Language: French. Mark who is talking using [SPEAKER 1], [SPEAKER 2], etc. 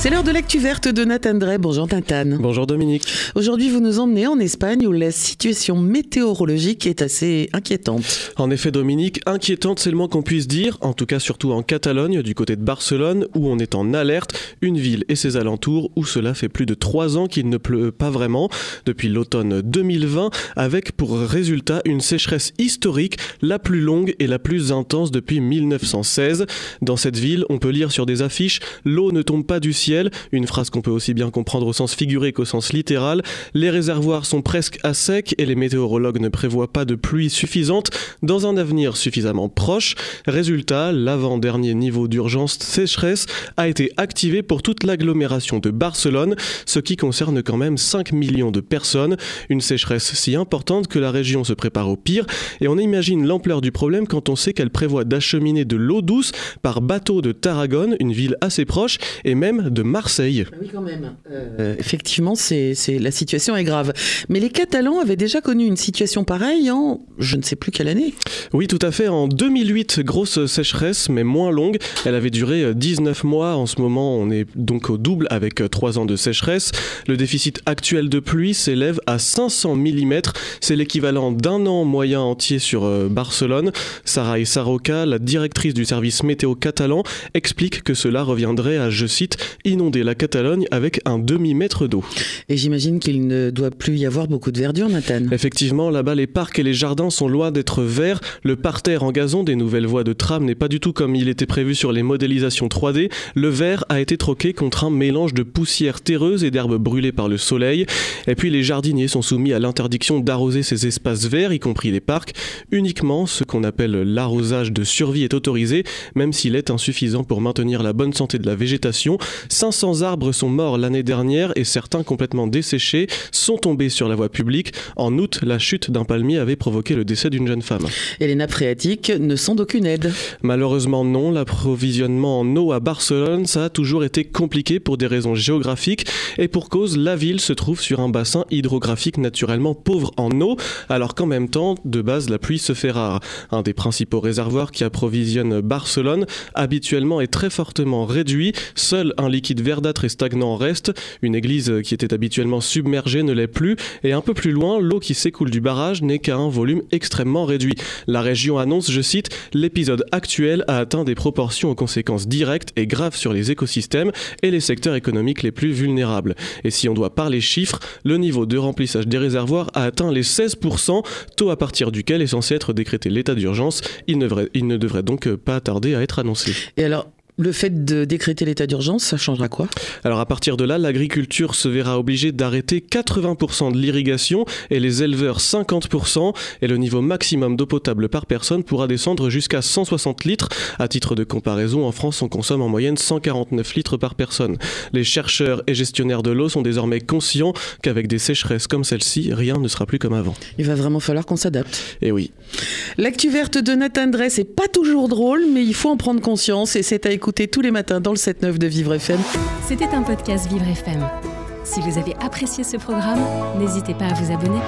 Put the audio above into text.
[SPEAKER 1] C'est l'heure de l'actu verte de Nathan Drey. Bonjour Tintan.
[SPEAKER 2] Bonjour Dominique.
[SPEAKER 1] Aujourd'hui, vous nous emmenez en Espagne où la situation météorologique est assez inquiétante.
[SPEAKER 2] En effet, Dominique, inquiétante, c'est le moins qu'on puisse dire, en tout cas surtout en Catalogne, du côté de Barcelone, où on est en alerte, une ville et ses alentours, où cela fait plus de trois ans qu'il ne pleut pas vraiment, depuis l'automne 2020, avec pour résultat une sécheresse historique, la plus longue et la plus intense depuis 1916. Dans cette ville, on peut lire sur des affiches, l'eau ne tombe pas du ciel une phrase qu'on peut aussi bien comprendre au sens figuré qu'au sens littéral. Les réservoirs sont presque à sec et les météorologues ne prévoient pas de pluie suffisante dans un avenir suffisamment proche. Résultat, l'avant-dernier niveau d'urgence sécheresse a été activé pour toute l'agglomération de Barcelone, ce qui concerne quand même 5 millions de personnes. Une sécheresse si importante que la région se prépare au pire et on imagine l'ampleur du problème quand on sait qu'elle prévoit d'acheminer de l'eau douce par bateau de Tarragone, une ville assez proche, et même de Marseille.
[SPEAKER 1] Ah oui, quand même. Euh, effectivement, c'est, la situation est grave. Mais les Catalans avaient déjà connu une situation pareille en je ne sais plus quelle année.
[SPEAKER 2] Oui, tout à fait. En 2008, grosse sécheresse, mais moins longue. Elle avait duré 19 mois. En ce moment, on est donc au double avec 3 ans de sécheresse. Le déficit actuel de pluie s'élève à 500 mm. C'est l'équivalent d'un an moyen entier sur euh, Barcelone. Sarah Sarroca, la directrice du service météo catalan, explique que cela reviendrait à, je cite, inonder la Catalogne avec un demi-mètre d'eau.
[SPEAKER 1] Et j'imagine qu'il ne doit plus y avoir beaucoup de verdure, Nathan.
[SPEAKER 2] Effectivement, là-bas, les parcs et les jardins sont loin d'être verts. Le parterre en gazon des nouvelles voies de tram n'est pas du tout comme il était prévu sur les modélisations 3D. Le vert a été troqué contre un mélange de poussière terreuse et d'herbes brûlées par le soleil. Et puis les jardiniers sont soumis à l'interdiction d'arroser ces espaces verts, y compris les parcs. Uniquement ce qu'on appelle l'arrosage de survie est autorisé, même s'il est insuffisant pour maintenir la bonne santé de la végétation. 500 arbres sont morts l'année dernière et certains complètement desséchés sont tombés sur la voie publique. En août, la chute d'un palmier avait provoqué le décès d'une jeune femme.
[SPEAKER 1] Et les nappes phréatiques ne sont d'aucune aide
[SPEAKER 2] Malheureusement non, l'approvisionnement en eau à Barcelone, ça a toujours été compliqué pour des raisons géographiques et pour cause, la ville se trouve sur un bassin hydrographique naturellement pauvre en eau, alors qu'en même temps, de base, la pluie se fait rare. Un des principaux réservoirs qui approvisionne Barcelone habituellement est très fortement réduit, seul un liquide verdâtre et stagnant reste. Une église qui était habituellement submergée ne l'est plus. Et un peu plus loin, l'eau qui s'écoule du barrage n'est qu'à un volume extrêmement réduit. La région annonce, je cite, l'épisode actuel a atteint des proportions aux conséquences directes et graves sur les écosystèmes et les secteurs économiques les plus vulnérables. Et si on doit parler chiffres, le niveau de remplissage des réservoirs a atteint les 16%, taux à partir duquel est censé être décrété l'état d'urgence. Il, il ne devrait donc pas tarder à être annoncé.
[SPEAKER 1] Et alors, le fait de décréter l'état d'urgence, ça changera quoi?
[SPEAKER 2] Alors à partir de là, l'agriculture se verra obligée d'arrêter 80% de l'irrigation et les éleveurs 50% et le niveau maximum d'eau potable par personne pourra descendre jusqu'à 160 litres. À titre de comparaison, en France, on consomme en moyenne 149 litres par personne. Les chercheurs et gestionnaires de l'eau sont désormais conscients qu'avec des sécheresses comme celle-ci, rien ne sera plus comme avant.
[SPEAKER 1] Il va vraiment falloir qu'on s'adapte.
[SPEAKER 2] Et eh oui.
[SPEAKER 1] L'actu verte de Nathan Dress c'est pas toujours drôle, mais il faut en prendre conscience et c'est à écouter tous les matins dans le 7-9 de Vivre FM.
[SPEAKER 3] C'était un podcast Vivre FM. Si vous avez apprécié ce programme, n'hésitez pas à vous abonner.